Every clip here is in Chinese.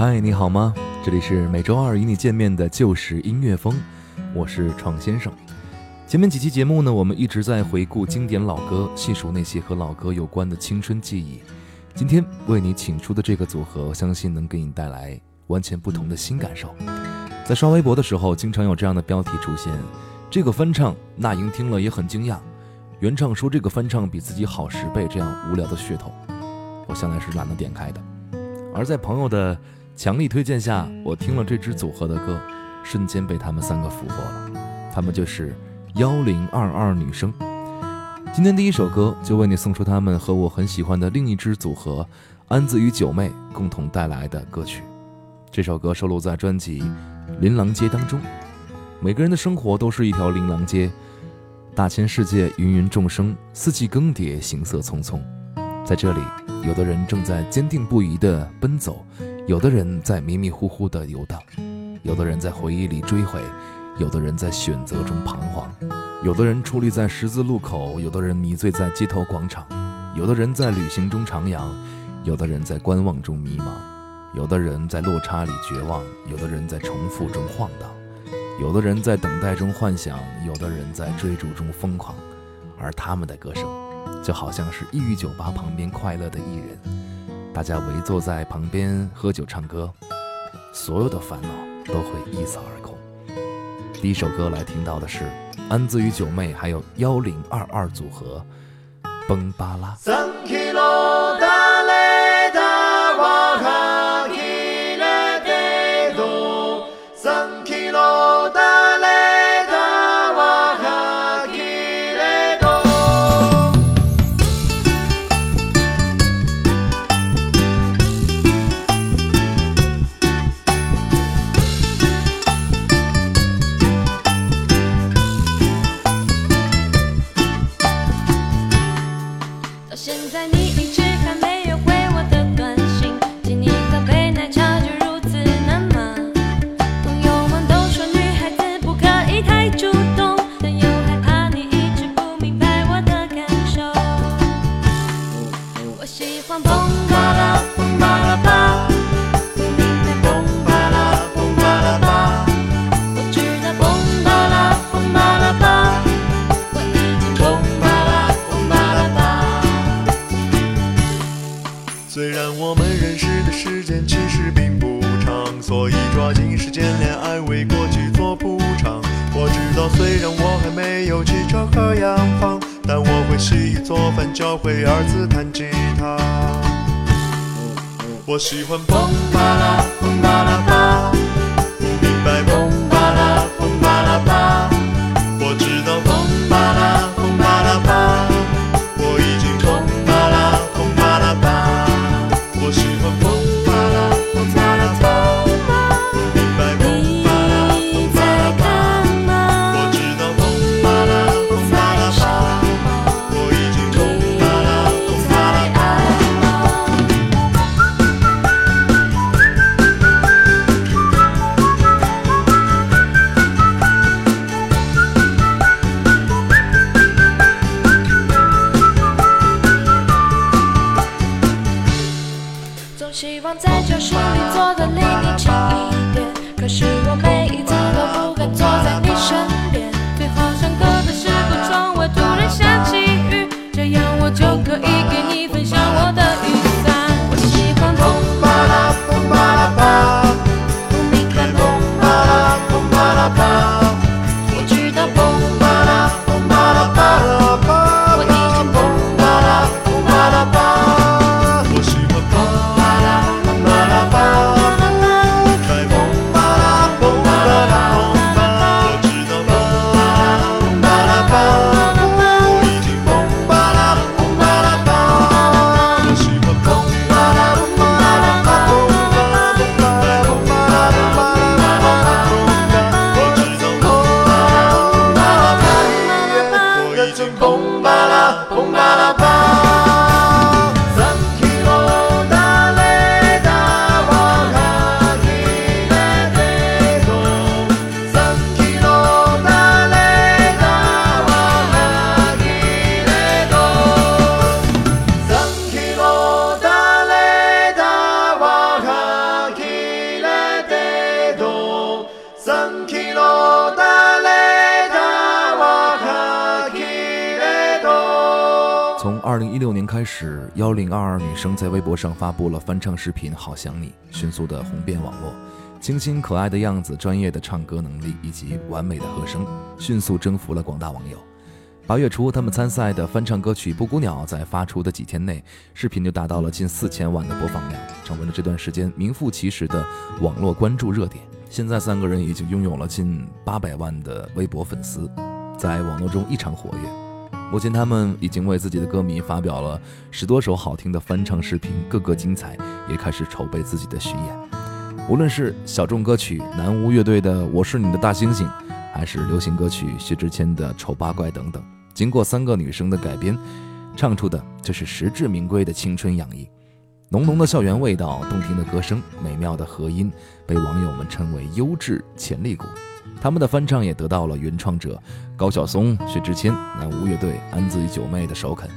嗨，你好吗？这里是每周二与你见面的旧时音乐风，我是创先生。前面几期节目呢，我们一直在回顾经典老歌，细数那些和老歌有关的青春记忆。今天为你请出的这个组合，相信能给你带来完全不同的新感受。在刷微博的时候，经常有这样的标题出现：这个翻唱，那英听了也很惊讶。原唱说这个翻唱比自己好十倍，这样无聊的噱头，我向来是懒得点开的。而在朋友的强力推荐下，我听了这支组合的歌，瞬间被他们三个俘获了。他们就是幺零二二女生。今天第一首歌就为你送出他们和我很喜欢的另一支组合安子与九妹共同带来的歌曲。这首歌收录在专辑《琳琅街》当中。每个人的生活都是一条琳琅街，大千世界芸芸众生，四季更迭，行色匆匆。在这里，有的人正在坚定不移地奔走。有的人在迷迷糊糊的游荡，有的人在回忆里追悔，有的人在选择中彷徨，有的人矗立在十字路口，有的人迷醉在街头广场，有的人在旅行中徜徉，有的人在观望中迷茫，有的人在落差里绝望，有的人在重复中晃荡，有的人在等待中幻想，有的人在追逐中疯狂，而他们的歌声，就好像是异域酒吧旁边快乐的艺人。大家围坐在旁边喝酒唱歌，所有的烦恼都会一扫而空。第一首歌来听到的是安子与九妹还有幺零二二组合，崩巴拉。认识的时间其实并不长所以抓紧时间恋爱为过去做补偿我知道虽然我还没有汽车和洋房但我会洗衣做饭教会儿子弹吉他。我喜欢蹦吧啦蹦吧啦幺零二二女生在微博上发布了翻唱视频《好想你》，迅速的红遍网络。清新可爱的样子、专业的唱歌能力以及完美的和声，迅速征服了广大网友。八月初，他们参赛的翻唱歌曲《布谷鸟》在发出的几天内，视频就达到了近四千万的播放量，成为了这段时间名副其实的网络关注热点。现在，三个人已经拥有了近八百万的微博粉丝，在网络中异常活跃。目前，他们已经为自己的歌迷发表了十多首好听的翻唱视频，个个精彩，也开始筹备自己的巡演。无论是小众歌曲南无乐队的《我是你的大猩猩》，还是流行歌曲薛之谦的《丑八怪》等等，经过三个女生的改编，唱出的就是实至名归的青春洋溢。浓浓的校园味道，动听的歌声，美妙的和音，被网友们称为优质潜力股。他们的翻唱也得到了原创者高晓松、薛之谦、南无乐队、安子与九妹的首肯，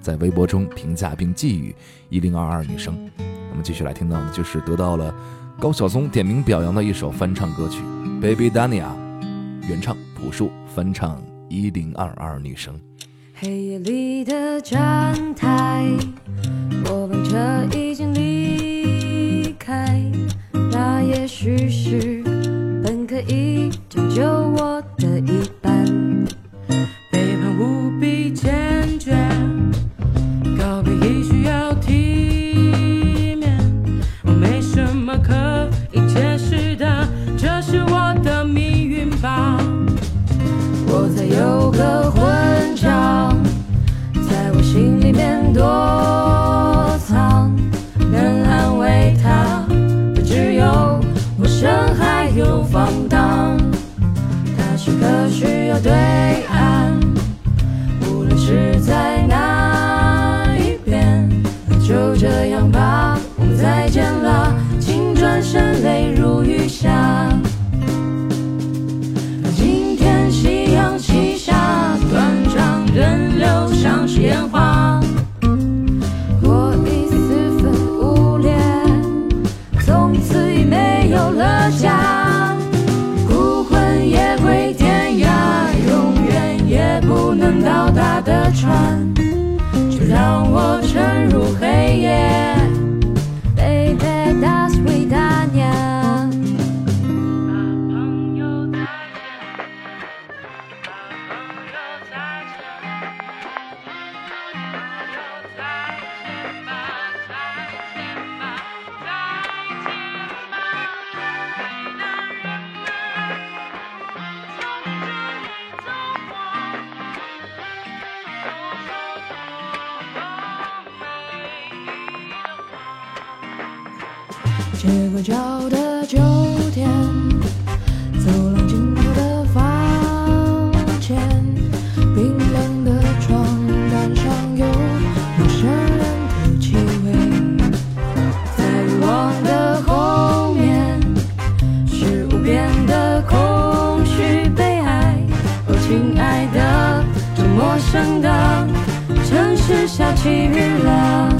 在微博中评价并寄语一零二二女生。那么继续来听到的就是得到了。高晓松点名表扬的一首翻唱歌曲《Baby Dania》，原唱朴树，翻唱一零二二女生。黑夜里的站台，我们这已经离开，那也许是就我街拐角的酒店，走廊尽头的房间，冰冷的床单上有陌生人的气味，在欲望的后面是无边的空虚悲哀。哦，亲爱的，这陌生的城市下起雨了。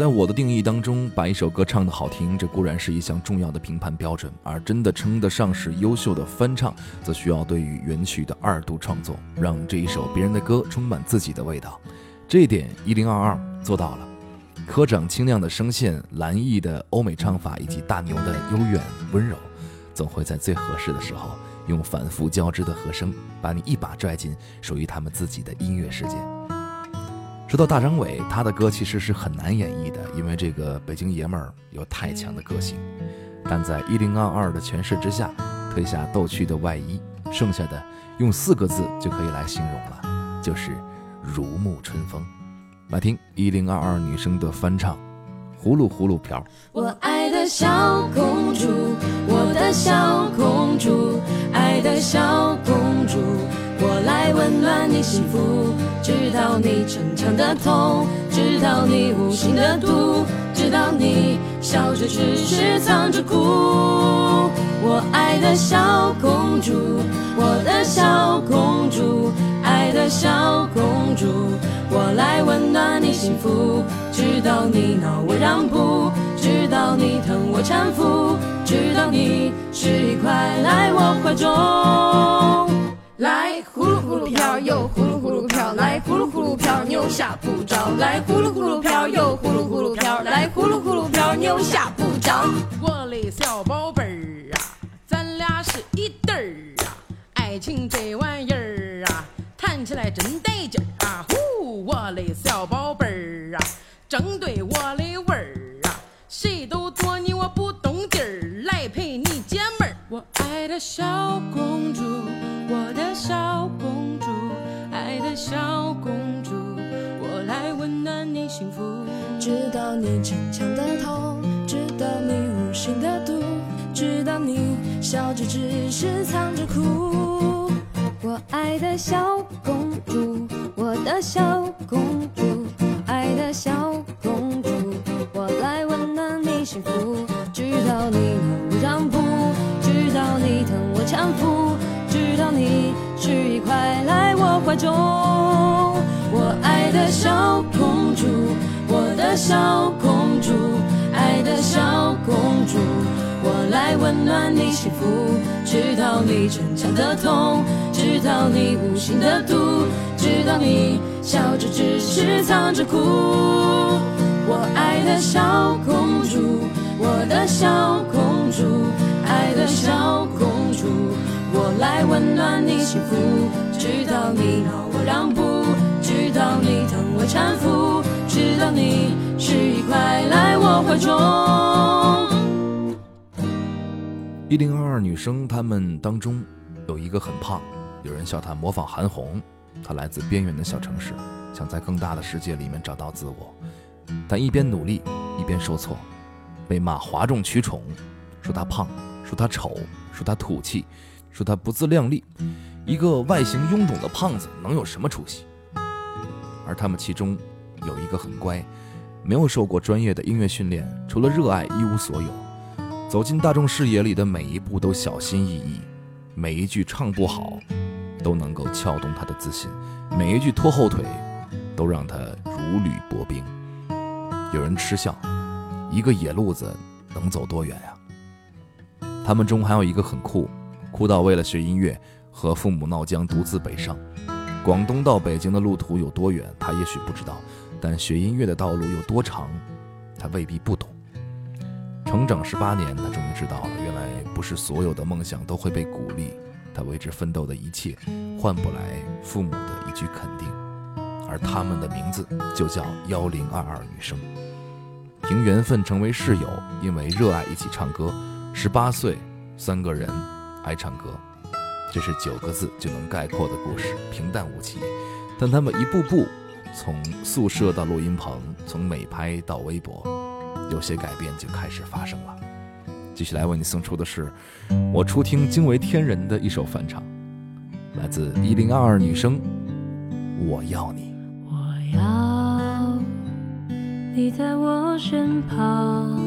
在我的定义当中，把一首歌唱得好听，这固然是一项重要的评判标准，而真的称得上是优秀的翻唱，则需要对于原曲的二度创作，让这一首别人的歌充满自己的味道。这一点一零二二做到了。科长清亮的声线、蓝奕的欧美唱法以及大牛的悠远温柔，总会在最合适的时候，用反复交织的和声，把你一把拽进属于他们自己的音乐世界。说到大张伟，他的歌其实是很难演绎的，因为这个北京爷们儿有太强的个性。但在一零二二的诠释之下，褪下逗趣的外衣，剩下的用四个字就可以来形容了，就是如沐春风。来听一零二二女生的翻唱，《葫芦葫芦瓢》。我爱的小公主，我的小公主，爱的小公主，我来温暖你幸福，知道你逞强的痛，知道你无心的毒，知道你笑着只是藏着哭。我爱的小公主，我的小公主，爱的小公主，我来温暖你幸福，知道你恼我让步，知道你疼我搀扶，知道你是一块来我怀中。来呼噜呼噜飘，又呼噜呼噜飘，来呼噜呼噜飘，扭下不着，来呼噜呼噜飘，又呼噜呼噜飘，来呼噜呼噜飘，扭下不着。我的小宝贝儿啊，咱俩是一对儿啊，爱情这玩意儿啊，谈起来真得劲儿啊！呼，我的小宝贝儿啊，正对我的味儿啊，谁都躲你我不动地儿，来陪你解闷儿。我爱的小公主，幸福。知道你逞强的痛，知道你无心的毒，知道你笑着只是藏着哭。我爱的小公主，我的小公主，爱的小公主，我来温暖你幸福。知道你恼我让步，知道你疼我搀扶，知道你是一块来我怀中。我爱的小公主，小公主，爱的小公主，我来温暖你幸福。知道你逞强的痛，知道你无心的毒，知道你笑着只是藏着哭。我爱的小公主，我的小公主，爱的小公主，我来温暖你幸福。知道你恼我让步，知道你疼我搀扶，知道你是一块来我怀中。一零二二女生，她们当中有一个很胖，有人笑她模仿韩红。她来自边缘的小城市，想在更大的世界里面找到自我，但一边努力一边受挫，被骂哗众取宠，说她胖，说她丑，说她土气，说她不自量力。一个外形臃肿的胖子能有什么出息？而他们其中有一个很乖，没有受过专业的音乐训练，除了热爱一无所有。走进大众视野里的每一步都小心翼翼，每一句唱不好都能够撬动他的自信，每一句拖后腿都让他如履薄冰。有人嗤笑，一个野路子能走多远呀？他们中还有一个很酷，酷到为了学音乐和父母闹僵，独自北上。广东到北京的路途有多远，他也许不知道，但学音乐的道路有多长，他未必不懂。成长十八年，他终于知道了，原来不是所有的梦想都会被鼓励，他为之奋斗的一切，换不来父母的一句肯定。而他们的名字就叫幺零二二女生，凭缘分成为室友，因为热爱一起唱歌。十八岁，三个人爱唱歌，这是九个字就能概括的故事，平淡无奇。但他们一步步从宿舍到录音棚，从美拍到微博。有些改变就开始发生了。继续来为你送出的是我初听惊为天人的一首翻唱，来自一零二二女生，我要你。我要你在我身旁，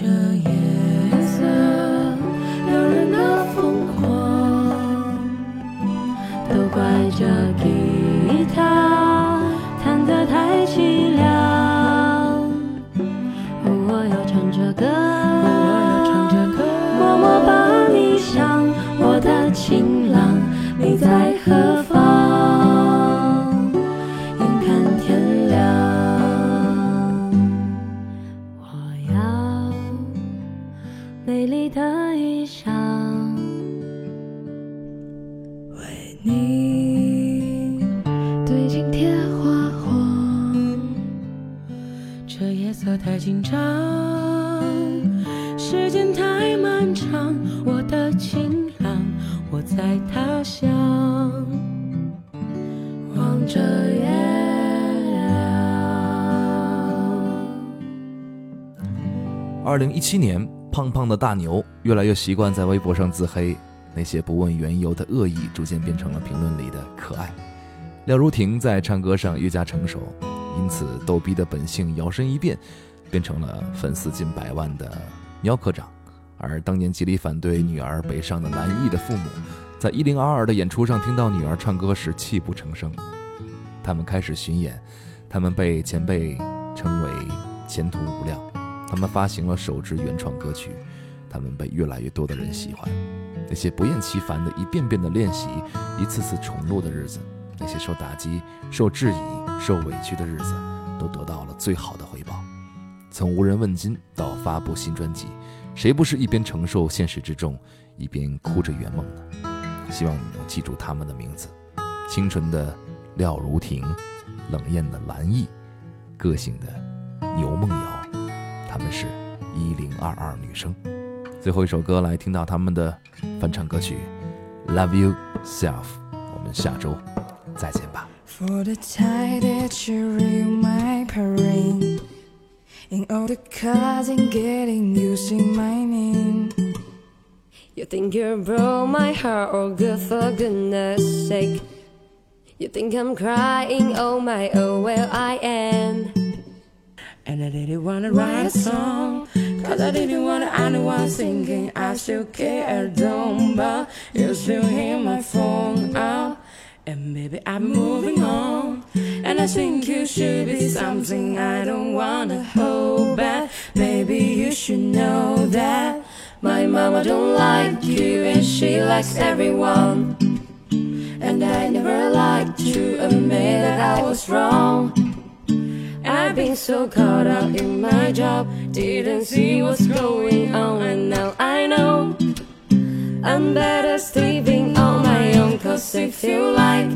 怪的衣裳，为你对镜贴花黄。这夜色太紧张，时间太漫长，我的情郎，我在他乡，望着月亮。二零一七年，胖胖的大牛越来越习惯在微博上自黑，那些不问缘由的恶意逐渐变成了评论里的可爱。廖如婷在唱歌上越加成熟，因此逗逼的本性摇身一变，变成了粉丝近百万的喵科长。而当年极力反对女儿北上的蓝奕的父母，在一零二二的演出上听到女儿唱歌时泣不成声。他们开始巡演，他们被前辈称为前途无量。他们发行了首支原创歌曲，他们被越来越多的人喜欢。那些不厌其烦的一遍遍的练习，一次次重录的日子，那些受打击、受质疑、受委屈的日子，都得到了最好的回报。从无人问津到发布新专辑，谁不是一边承受现实之重，一边哭着圆梦呢？希望你能记住他们的名字：清纯的廖如婷，冷艳的蓝奕，个性的牛梦瑶。她们是一零二二女生。最后一首歌来听到他们的翻唱歌曲《Love You Self》，我们下周再见吧。For the time that you ruin my parade In all the cards and getting using my name You think you broke my heart, oh good for goodness sake. You think I'm crying, oh my, oh well I am. And I didn't wanna write a song. Cause I didn't wanna anyone singing. I still care, don't but You still hear my phone out And maybe I'm moving on. And I think you should be something I don't wanna hold back. Maybe you should know that My mama don't like you and she likes everyone. And I never liked to admit that I was wrong. I've been so caught up in my job, didn't see what's going on, and now I know I'm better sleeping on my own. Cause if you like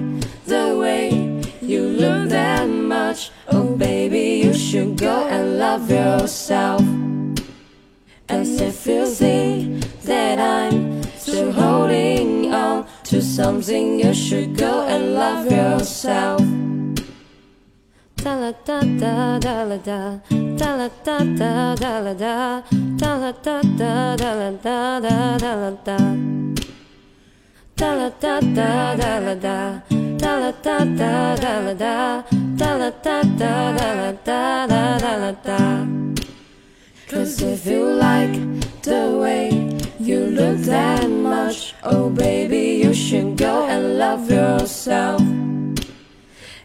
the way you look that much, oh baby, you should go and love yourself. And if you see that I'm still holding on to something, you should go and love yourself. Da la da da da la da da la da da da la da da la da da da la da da da la da da la da da da la da da la da da da la da da la da da da la da da da la da Cause if you like the way you look that much, oh baby, you should go and love yourself.